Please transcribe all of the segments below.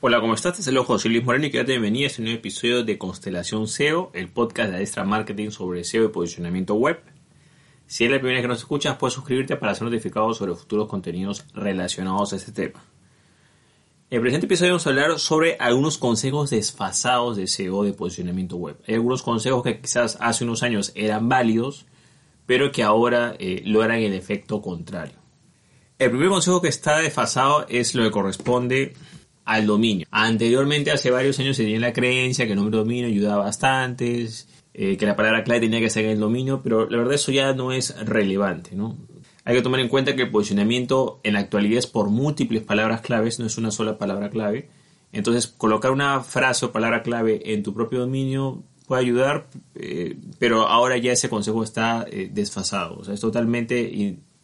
Hola, ¿cómo estás? Te saludo José Luis Moreno y quiero bienvenido a este nuevo episodio de Constelación SEO, el podcast de Adestra Marketing sobre SEO y posicionamiento web. Si es la primera vez que nos escuchas, puedes suscribirte para ser notificado sobre futuros contenidos relacionados a este tema. En el presente episodio vamos a hablar sobre algunos consejos desfasados de SEO de posicionamiento web. Hay algunos consejos que quizás hace unos años eran válidos, pero que ahora eh, logran el efecto contrario. El primer consejo que está desfasado es lo que corresponde al dominio. Anteriormente, hace varios años, se tenía la creencia que el nombre dominio ayudaba bastante, eh, que la palabra clave tenía que ser el dominio, pero la verdad eso ya no es relevante, ¿no? Hay que tomar en cuenta que el posicionamiento en la actualidad es por múltiples palabras claves, no es una sola palabra clave. Entonces, colocar una frase o palabra clave en tu propio dominio puede ayudar, eh, pero ahora ya ese consejo está eh, desfasado. O sea, es totalmente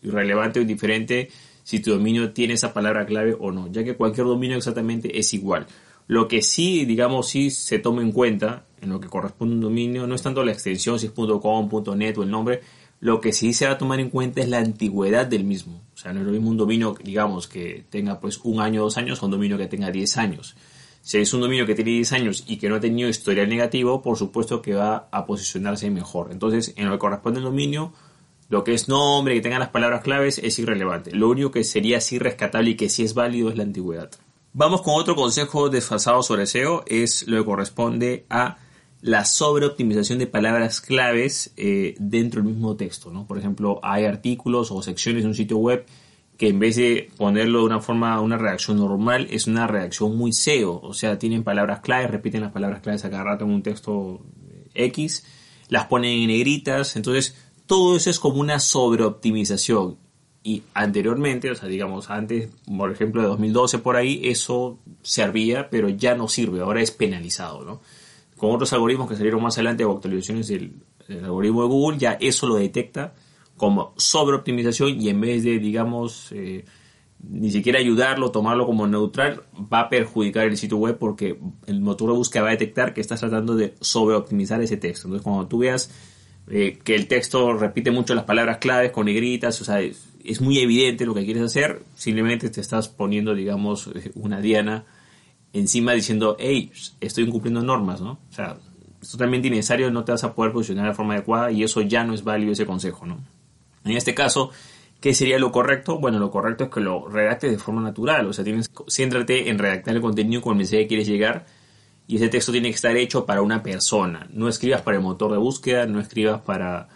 irrelevante o indiferente si tu dominio tiene esa palabra clave o no, ya que cualquier dominio exactamente es igual. Lo que sí, digamos, sí se toma en cuenta en lo que corresponde a un dominio no es tanto la extensión, si es .com, .net o el nombre, lo que sí se va a tomar en cuenta es la antigüedad del mismo. O sea, no es lo mismo un dominio, digamos, que tenga pues un año o dos años o un dominio que tenga 10 años. Si es un dominio que tiene 10 años y que no ha tenido historial negativo, por supuesto que va a posicionarse mejor. Entonces, en lo que corresponde al dominio, lo que es nombre, que tenga las palabras claves, es irrelevante. Lo único que sería así rescatable y que sí es válido es la antigüedad. Vamos con otro consejo desfasado sobre SEO, es lo que corresponde a la sobreoptimización de palabras claves eh, dentro del mismo texto. ¿no? Por ejemplo, hay artículos o secciones de un sitio web que en vez de ponerlo de una forma, una reacción normal, es una reacción muy SEO. O sea, tienen palabras claves, repiten las palabras claves a cada rato en un texto X, las ponen en negritas. Entonces, todo eso es como una sobreoptimización. Y anteriormente, o sea, digamos, antes, por ejemplo, de 2012 por ahí, eso servía, pero ya no sirve, ahora es penalizado, ¿no? Con otros algoritmos que salieron más adelante o actualizaciones del, algoritmo de Google, ya eso lo detecta como sobreoptimización y en vez de, digamos, eh, ni siquiera ayudarlo, tomarlo como neutral, va a perjudicar el sitio web porque el motor de búsqueda va a detectar que estás tratando de sobreoptimizar ese texto. Entonces, cuando tú veas eh, que el texto repite mucho las palabras claves con negritas, o sea, es, muy evidente lo que quieres hacer, simplemente te estás poniendo, digamos, una diana encima diciendo, hey, estoy incumpliendo normas, ¿no? O sea, es totalmente innecesario, no te vas a poder posicionar de forma adecuada y eso ya no es válido ese consejo, ¿no? En este caso, ¿qué sería lo correcto? Bueno, lo correcto es que lo redactes de forma natural, o sea, tienes, céntrate en redactar el contenido con el mensaje que quieres llegar y ese texto tiene que estar hecho para una persona. No escribas para el motor de búsqueda, no escribas para,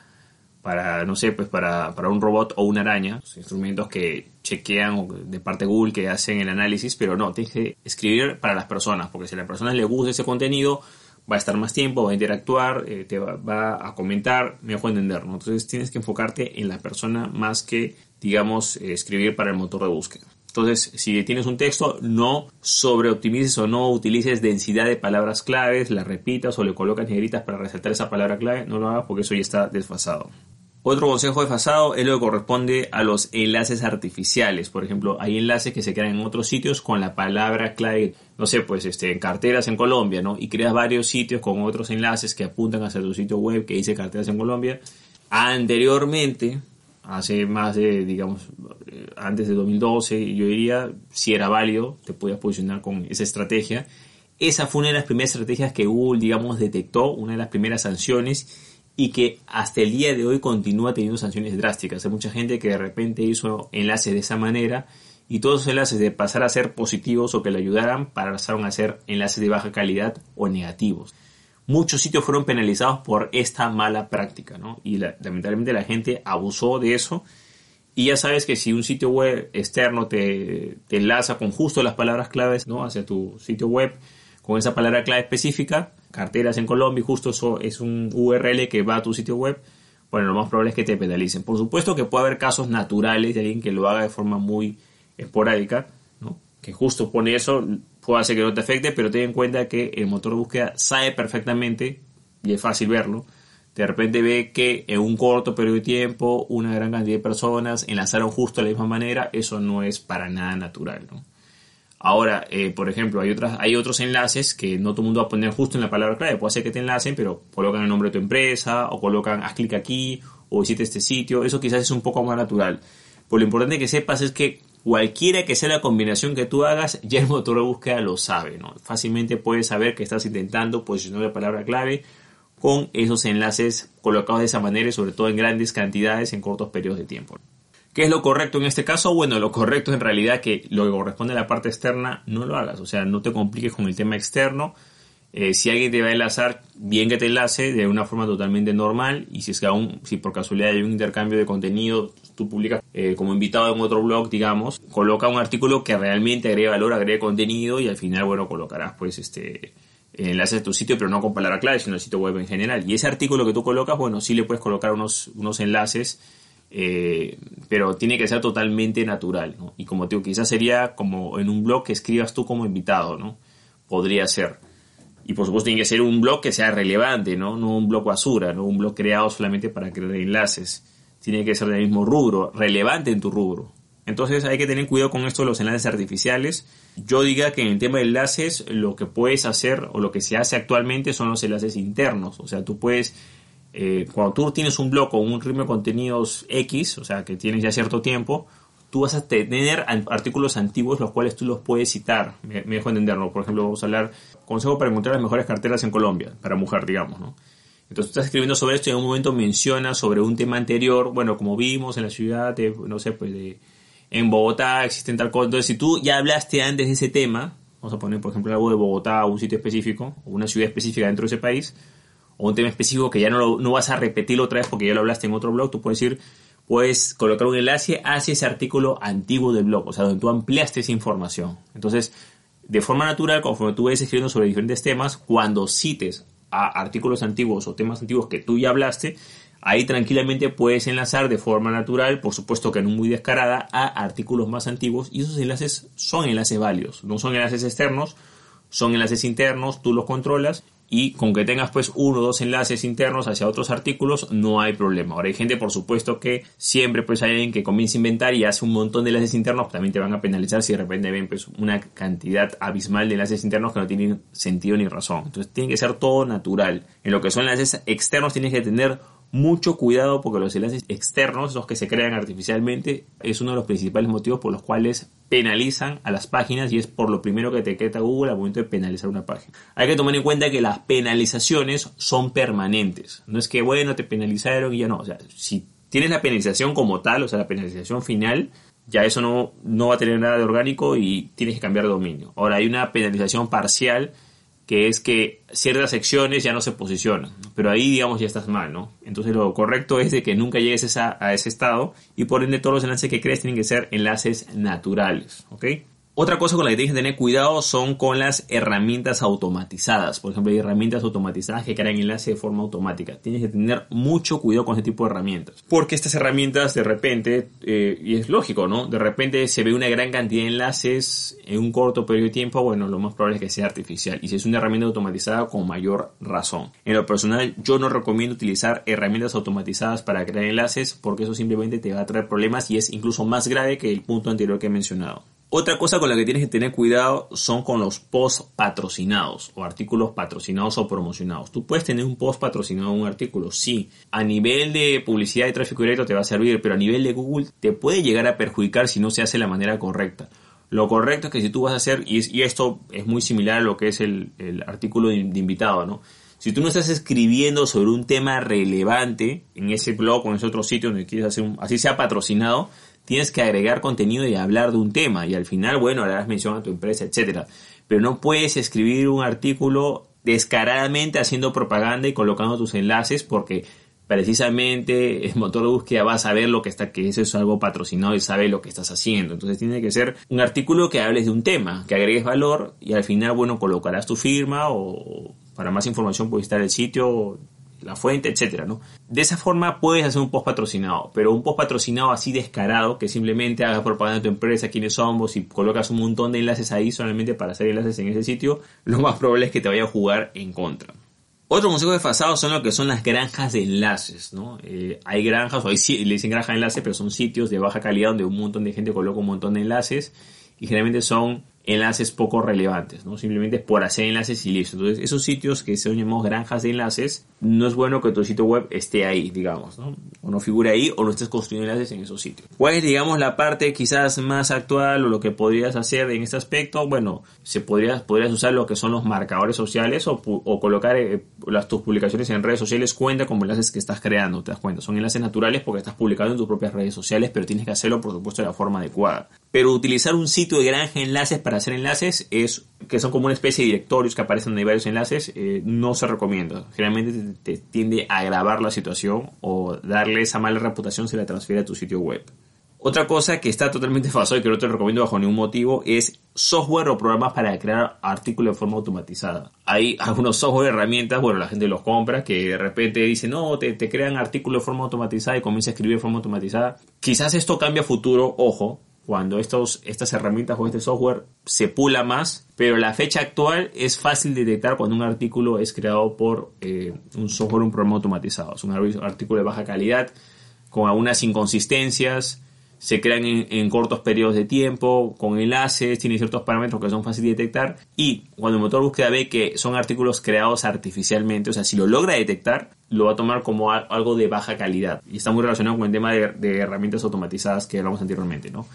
para no sé, pues para, para un robot o una araña, instrumentos que chequean de parte Google que hacen el análisis, pero no, tienes que escribir para las personas, porque si a las personas les gusta ese contenido, va a estar más tiempo, va a interactuar, eh, te va, a comentar, me dejo entender. Entonces tienes que enfocarte en la persona más que, digamos, escribir para el motor de búsqueda. Entonces, si tienes un texto, no sobreoptimices o no utilices densidad de palabras claves, las repitas o le colocas negritas para resaltar esa palabra clave, no lo hagas porque eso ya está desfasado. Otro consejo desfasado es lo que corresponde a los enlaces artificiales. Por ejemplo, hay enlaces que se crean en otros sitios con la palabra clave, no sé, pues este, en carteras en Colombia, ¿no? Y creas varios sitios con otros enlaces que apuntan hacia tu sitio web que dice carteras en Colombia. Anteriormente, hace más de, digamos, antes de 2012, yo diría, si era válido, te podías posicionar con esa estrategia. Esa fue una de las primeras estrategias que Google, digamos, detectó, una de las primeras sanciones y que hasta el día de hoy continúa teniendo sanciones drásticas. Hay mucha gente que de repente hizo enlaces de esa manera y todos esos enlaces de pasar a ser positivos o que le ayudaran pasaron a ser enlaces de baja calidad o negativos muchos sitios fueron penalizados por esta mala práctica, ¿no? Y lamentablemente la gente abusó de eso. Y ya sabes que si un sitio web externo te, te, enlaza con justo las palabras claves, ¿no? Hacia tu sitio web con esa palabra clave específica, carteras en Colombia, justo eso es un URL que va a tu sitio web, bueno, lo más probable es que te penalicen. Por supuesto que puede haber casos naturales de alguien que lo haga de forma muy esporádica, ¿no? Que justo pone eso, puede hacer que no te afecte, pero ten en cuenta que el motor de búsqueda sabe perfectamente, y es fácil verlo, de repente ve que en un corto periodo de tiempo una gran cantidad de personas enlazaron justo de la misma manera, eso no es para nada natural. Ahora, eh, por ejemplo, hay, otras, hay otros enlaces que no todo el mundo va a poner justo en la palabra clave, puede ser que te enlacen, pero colocan el nombre de tu empresa, o colocan haz clic aquí, o visita este sitio, eso quizás es un poco más natural. Pues lo importante que sepas es que cualquiera que sea la combinación que tú hagas, ya el motor de búsqueda lo sabe, ¿no? Fácilmente puedes saber que estás intentando posicionar la palabra clave con esos enlaces colocados de esa manera y sobre todo en grandes cantidades en cortos periodos de tiempo. ¿Qué es lo correcto en este caso? Bueno, lo correcto en realidad que lo que corresponde a la parte externa no lo hagas, o sea, no te compliques con el tema externo. Eh, si alguien te va a enlazar, bien que te enlace de una forma totalmente normal y si es que aún, si por casualidad hay un intercambio de contenido, tú publicas eh, como invitado en otro blog, digamos, coloca un artículo que realmente agregue valor, agregue contenido y al final, bueno, colocarás pues este enlaces a tu sitio, pero no con palabra clave, sino el sitio web en general. Y ese artículo que tú colocas, bueno, sí le puedes colocar unos, unos enlaces, eh, pero tiene que ser totalmente natural, ¿no? Y como te digo, quizás sería como en un blog que escribas tú como invitado, ¿no? Podría ser. Y por supuesto tiene que ser un blog que sea relevante, ¿no? No un blog basura, no un blog creado solamente para crear enlaces. Tiene que ser del mismo rubro, relevante en tu rubro. Entonces hay que tener cuidado con esto de los enlaces artificiales. Yo diga que en el tema de enlaces lo que puedes hacer o lo que se hace actualmente son los enlaces internos. O sea, tú puedes, eh, cuando tú tienes un blog con un ritmo de contenidos X, o sea, que tienes ya cierto tiempo, tú vas a tener artículos antiguos los cuales tú los puedes citar. Me, dejo entenderlo. Por ejemplo, vamos a hablar consejo para encontrar las mejores carteras en Colombia, para mujer, digamos, ¿no? Entonces tú estás escribiendo sobre esto y en un momento mencionas sobre un tema anterior, bueno, como vimos en la ciudad, de, no sé, pues de en Bogotá existen tal cosa. Entonces, si tú ya hablaste antes de ese tema, vamos a poner, por ejemplo, algo de Bogotá o un sitio específico, o una ciudad específica dentro de ese país, o un tema específico que ya no, vas a repetirlo otra vez porque ya lo hablaste en otro blog, tú puedes ir, puedes colocar un enlace hacia ese artículo antiguo del blog, o sea, donde tú ampliaste esa información. Entonces, de forma natural, conforme tú vayas escribiendo sobre diferentes temas, cuando cites a artículos antiguos o temas antiguos que tú ya hablaste, Ahí tranquilamente puedes enlazar de forma natural, por supuesto que no muy descarada, a artículos más antiguos y esos enlaces son enlaces válidos, no son enlaces externos, son enlaces internos, tú los controlas y con que tengas pues uno o dos enlaces internos hacia otros artículos no hay problema. Ahora hay gente por supuesto que siempre pues hay alguien que comienza a inventar y hace un montón de enlaces internos, también te van a penalizar si de repente ven pues una cantidad abismal de enlaces internos que no tienen sentido ni razón. Entonces tiene que ser todo natural. En lo que son enlaces externos tienes que tener mucho cuidado porque los enlaces externos, los que se crean artificialmente, es uno de los principales motivos por los cuales penalizan a las páginas y es por lo primero que te queda Google al momento de penalizar una página. Hay que tomar en cuenta que las penalizaciones son permanentes. No es que, bueno, te penalizaron y ya no. O sea, si tienes la penalización como tal, o sea, la penalización final, ya eso no, no va a tener nada de orgánico y tienes que cambiar de dominio. Ahora hay una penalización parcial que es que ciertas secciones ya no se posicionan, pero ahí digamos ya estás mal, ¿no? Entonces lo correcto es de que nunca llegues a ese estado y por ende todos los enlaces que crees tienen que ser enlaces naturales, ¿ok? Otra cosa con la que tienes que tener cuidado son con las herramientas automatizadas. Por ejemplo, hay herramientas automatizadas que crean enlaces de forma automática. Tienes que tener mucho cuidado con ese tipo de herramientas. Porque estas herramientas de repente, eh, y es lógico, ¿no? De repente se ve una gran cantidad de enlaces en un corto periodo de tiempo. Bueno, lo más probable es que sea artificial. Y si es una herramienta automatizada, con mayor razón. En lo personal, yo no recomiendo utilizar herramientas automatizadas para crear enlaces porque eso simplemente te va a traer problemas y es incluso más grave que el punto anterior que he mencionado. Otra cosa con la que tienes que tener cuidado son con los posts patrocinados o artículos patrocinados o promocionados. Tú puedes tener un post patrocinado en un artículo, sí. A nivel de publicidad y tráfico directo te va a servir, pero a nivel de Google te puede llegar a perjudicar si no se hace de la manera correcta. Lo correcto es que si tú vas a hacer, y, esto es muy similar a lo que es el, artículo de, invitado, ¿no? Si tú no estás escribiendo sobre un tema relevante en ese blog o en ese otro sitio donde quieres hacer un, así sea patrocinado, tienes que agregar contenido y hablar de un tema y al final, bueno, das mención a tu empresa, etcétera. Pero no puedes escribir un artículo descaradamente haciendo propaganda y colocando tus enlaces porque precisamente el motor de búsqueda va a saber lo que está, que eso es algo patrocinado y sabe lo que estás haciendo. Entonces tiene que ser un artículo que hables de un tema, que agregues valor y al final, bueno, colocarás tu firma o para más información puedes estar el sitio la fuente, etcétera, ¿no? De esa forma puedes hacer un post patrocinado, pero un post patrocinado así descarado, que simplemente haga propaganda de tu empresa, quiénes somos y colocas un montón de enlaces ahí solamente para hacer enlaces en ese sitio, lo más probable es que te vaya a jugar en contra. Otro consejo desfasado son lo que son las granjas de enlaces, ¿no? Eh, hay granjas, o le dicen granja de enlaces, pero son sitios de baja calidad donde un montón de gente coloca un montón de enlaces y generalmente son enlaces poco relevantes, ¿no? Simplemente por hacer enlaces y listo. Entonces, esos sitios que se llaman granjas de enlaces, no es bueno que tu sitio web esté ahí, digamos, ¿no? O no figure ahí o no estés construyendo enlaces en esos sitios. ¿Cuál es, digamos, la parte quizás más actual o lo que podrías hacer en este aspecto? Bueno, se podría, podrías usar lo que son los marcadores sociales o, colocar eh, las, tus publicaciones en redes sociales cuenta como enlaces que estás creando, te das cuenta. Son enlaces naturales porque estás publicando en tus propias redes sociales, pero tienes que hacerlo, por supuesto, de la forma adecuada. Pero utilizar un sitio de granja de enlaces para hacer enlaces es que son como una especie de directorios que aparecen hay varios enlaces, eh, no se recomienda. Generalmente te, tiende a agravar la situación o darle esa mala reputación si la transfiere a tu sitio web. Otra cosa que está totalmente falso y que no te recomiendo bajo ningún motivo es software o programas para crear artículos de forma automatizada. Hay algunos software, herramientas, bueno, la gente los compra, que de repente dice, no, te, te crean artículos de forma automatizada y comienza a escribir de forma automatizada. Quizás esto cambie a futuro, ojo, cuando estos, estas herramientas o este software se pula más, pero la fecha actual es fácil de detectar cuando un artículo es creado por eh, un software un programa automatizado. Es un artículo de baja calidad, con algunas inconsistencias, se crean en, cortos periodos de tiempo, con enlaces, tiene ciertos parámetros que son fáciles de detectar y cuando el motor de búsqueda ve que son artículos creados artificialmente, o sea, si lo logra detectar, lo va a tomar como algo de baja calidad y está muy relacionado con el tema de, de herramientas automatizadas que hablamos anteriormente, ¿no?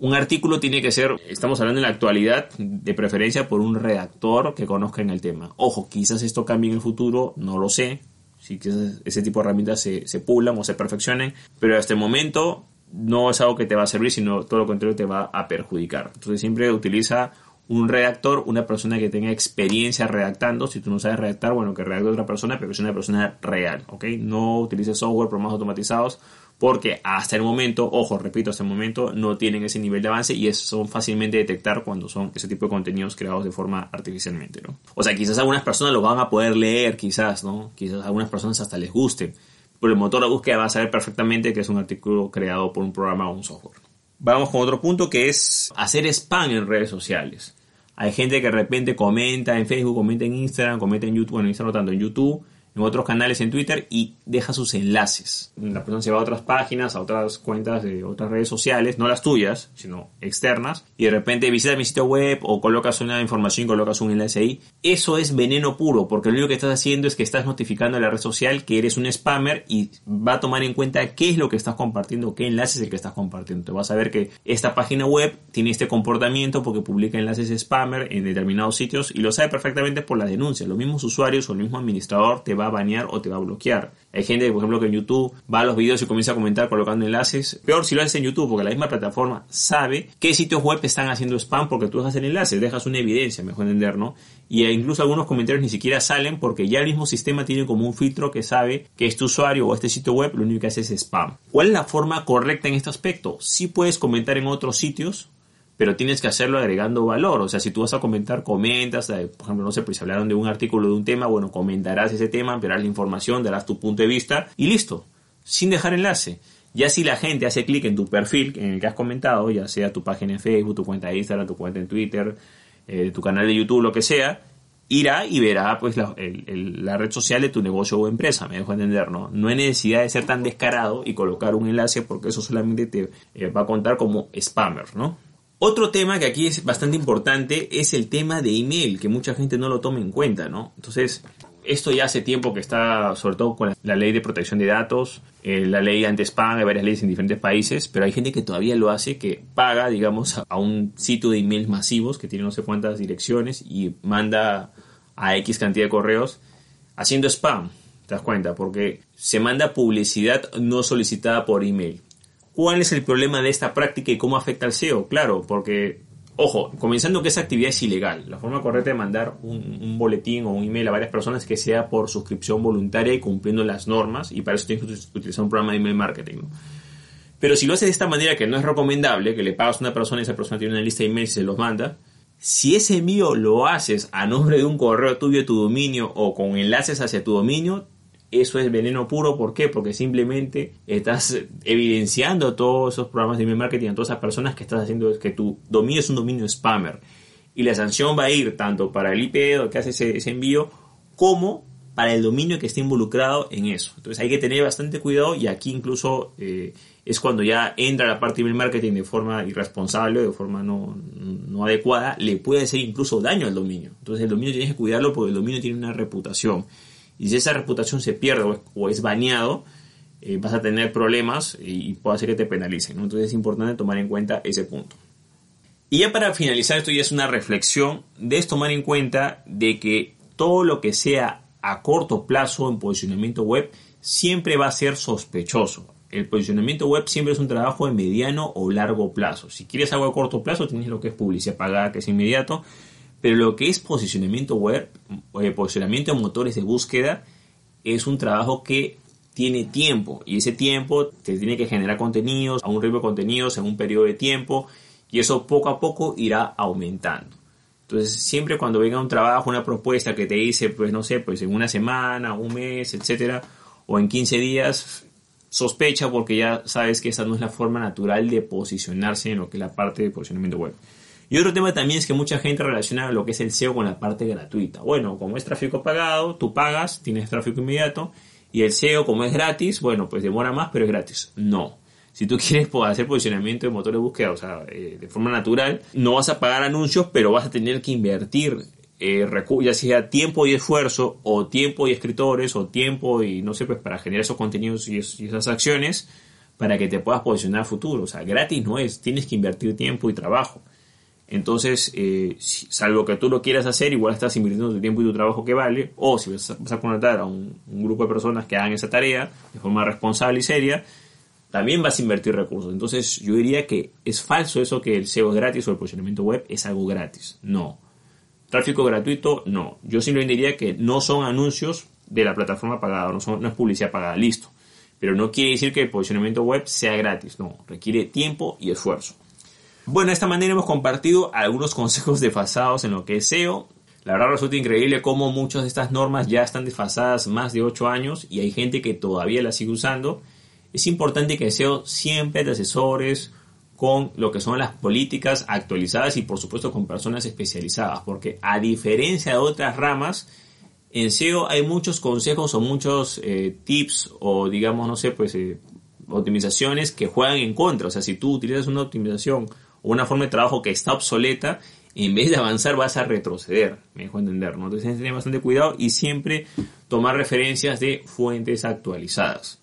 Un artículo tiene que ser, estamos hablando en la actualidad, de preferencia por un redactor que conozca en el tema. Ojo, quizás esto cambie en el futuro, no lo sé. Si quizás ese tipo de herramientas se, se pulan o se perfeccionen, pero hasta el momento no es algo que te va a servir, sino todo lo contrario te va a perjudicar. Entonces siempre utiliza un redactor, una persona que tenga experiencia redactando. Si tú no sabes redactar, bueno, que redacte otra persona, pero que sea una persona real, ¿ok? No utilices software, programas automatizados porque hasta el momento, ojo, repito, hasta el momento no tienen ese nivel de avance y son fácilmente detectar cuando son ese tipo de contenidos creados de forma artificialmente, ¿no? O sea, quizás algunas personas lo van a poder leer, quizás, ¿no? Quizás algunas personas hasta les guste, pero el motor de búsqueda va a saber perfectamente que es un artículo creado por un programa o un software. Vamos con otro punto que es hacer spam en redes sociales. Hay gente que de repente comenta en Facebook, comenta en Instagram, comenta en YouTube, bueno, Instagram no tanto, en YouTube, en otros canales en Twitter y deja sus enlaces. La persona se va a otras páginas, a otras cuentas de otras redes sociales, no las tuyas, sino externas, y de repente visita mi sitio web o colocas una información y colocas un enlace ahí. Eso es veneno puro, porque lo único que estás haciendo es que estás notificando a la red social que eres un spammer y va a tomar en cuenta qué es lo que estás compartiendo, qué enlace es el que estás compartiendo. Te vas a ver que esta página web tiene este comportamiento porque publica enlaces spammer en determinados sitios y lo sabe perfectamente por las denuncias. Los mismos usuarios o el mismo administrador te va a banear o te va a bloquear. Hay gente, por ejemplo, que en YouTube va a los videos y comienza a comentar colocando enlaces. Peor si lo haces en YouTube, porque la misma plataforma sabe qué sitios web están haciendo spam porque tú dejas el enlace, dejas una evidencia, mejor entender, ¿no? Y incluso algunos comentarios ni siquiera salen porque ya el mismo sistema tiene como un filtro que sabe que este usuario o este sitio web lo único que hace es spam. ¿Cuál es la forma correcta en este aspecto? Si puedes comentar en otros sitios, pero tienes que hacerlo agregando valor. O sea, si tú vas a comentar, comentas, eh, por ejemplo, no sé, pues si hablaron de un artículo de un tema, bueno, comentarás ese tema, ampliarás la información, darás tu punto de vista y listo, sin dejar enlace. Ya si la gente hace clic en tu perfil en el que has comentado, ya sea tu página en Facebook, tu cuenta de Instagram, tu cuenta en Twitter, eh, tu canal de YouTube, lo que sea, irá y verá pues la, red social de tu negocio o empresa, me dejo entender, ¿no? No hay necesidad de ser tan descarado y colocar un enlace porque eso solamente te eh, va a contar como spammer, ¿no? Otro tema que aquí es bastante importante es el tema de email, que mucha gente no lo toma en cuenta, ¿no? Entonces, esto ya hace tiempo que está, sobre todo con la ley de protección de datos, eh, la ley anti-spam, hay varias leyes en diferentes países, pero hay gente que todavía lo hace, que paga, digamos, a un sitio de emails masivos que tiene no sé cuántas direcciones y manda a X cantidad de correos haciendo spam, ¿te das cuenta? Porque se manda publicidad no solicitada por email. ¿Cuál es el problema de esta práctica y cómo afecta al SEO? Claro, porque, ojo, comenzando que esa actividad es ilegal. La forma correcta de mandar un, boletín o un email a varias personas es que sea por suscripción voluntaria y cumpliendo las normas, y para eso tienes que utilizar un programa de email marketing. Pero si lo haces de esta manera, que no es recomendable, que le pagas a una persona y esa persona tiene una lista de emails y se los manda, si ese envío lo haces a nombre de un correo tuyo, tu dominio o con enlaces hacia tu dominio, eso es veneno puro, ¿por qué? Porque simplemente estás evidenciando todos esos programas de email marketing a todas esas personas que estás haciendo que tu dominio es un dominio spammer. Y la sanción va a ir tanto para el IP que hace ese, envío como para el dominio que esté involucrado en eso. Entonces hay que tener bastante cuidado y aquí incluso eh, es cuando ya entra la parte de marketing de forma irresponsable, de forma no, no, adecuada, le puede hacer incluso daño al dominio. Entonces el dominio tienes que cuidarlo porque el dominio tiene una reputación. Y si esa reputación se pierde o es, baneado, eh, vas a tener problemas y, puede hacer que te penalicen. Entonces es importante tomar en cuenta ese punto. Y ya para finalizar, esto ya es una reflexión, debes tomar en cuenta de que todo lo que sea a corto plazo en posicionamiento web siempre va a ser sospechoso el posicionamiento web siempre es un trabajo de mediano o largo plazo. Si quieres algo a corto plazo, tienes lo que es publicidad pagada, que es inmediato. Pero lo que es posicionamiento web, eh, posicionamiento en motores de búsqueda, es un trabajo que tiene tiempo. Y ese tiempo te tiene que generar contenidos, a un ritmo de contenidos en un periodo de tiempo. Y eso poco a poco irá aumentando. Entonces, siempre cuando venga un trabajo, una propuesta que te dice, pues no sé, pues en una semana, un mes, etcétera, o en 15 días, sospecha porque ya sabes que esa no es la forma natural de posicionarse en lo que es la parte de posicionamiento web. Y otro tema también es que mucha gente relaciona lo que es el SEO con la parte gratuita. Bueno, como es tráfico pagado, tú pagas, tienes tráfico inmediato, y el SEO como es gratis, bueno, pues demora más, pero es gratis. No. Si tú quieres hacer posicionamiento de motor de búsqueda, o sea, eh, de forma natural, no vas a pagar anuncios, pero vas a tener que invertir eh, ya sea tiempo y esfuerzo, o tiempo y escritores, o tiempo y no sé, pues para generar esos contenidos y, esas acciones para que te puedas posicionar a futuro. O sea, gratis no es, tienes que invertir tiempo y trabajo. Entonces, eh, salvo que tú lo quieras hacer, igual estás invirtiendo tu tiempo y tu trabajo que vale, o si vas a, vas a contratar a un, grupo de personas que hagan esa tarea de forma responsable y seria, también vas a invertir recursos. Entonces, yo diría que es falso eso que el SEO es gratis o el posicionamiento web es algo gratis. No Tráfico gratuito, no. Yo simplemente diría que no son anuncios de la plataforma pagada, no, son, no es publicidad pagada, listo. Pero no quiere decir que el posicionamiento web sea gratis, no, requiere tiempo y esfuerzo. Bueno, de esta manera hemos compartido algunos consejos desfasados en lo que es SEO. La verdad resulta increíble cómo muchas de estas normas ya están desfasadas más de 8 años y hay gente que todavía las sigue usando. Es importante que SEO siempre te asesores con lo que son las políticas actualizadas y por supuesto con personas especializadas, porque a diferencia de otras ramas, en SEO hay muchos consejos o muchos eh, tips o digamos, no sé, pues eh, optimizaciones que juegan en contra. O sea, si tú utilizas una optimización o una forma de trabajo que está obsoleta, en vez de avanzar vas a retroceder, me dejo entender. Entonces tienes que tener bastante cuidado y siempre tomar referencias de fuentes actualizadas.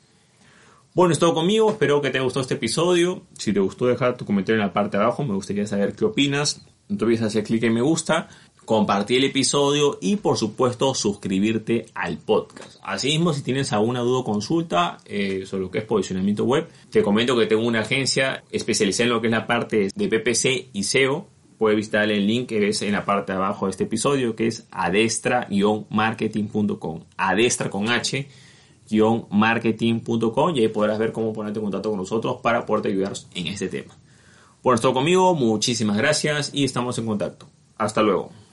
Bueno, es todo conmigo, espero que te haya gustado este episodio. Si te gustó, deja tu comentario en la parte de abajo, me gustaría saber qué opinas. No te olvides hacer clic en me gusta, compartir el episodio y por supuesto suscribirte al podcast. Asimismo, si tienes alguna duda o consulta eh, sobre lo que es posicionamiento web, te comento que tengo una agencia especializada en lo que es la parte de PPC y SEO. Puedes visitar el link que ves en la parte de abajo de este episodio que es adestra-marketing.com. Adestra con H marketing.com y ahí podrás ver cómo ponerte en contacto con nosotros para poderte ayudar en este tema. Por esto conmigo, muchísimas gracias y estamos en contacto. Hasta luego.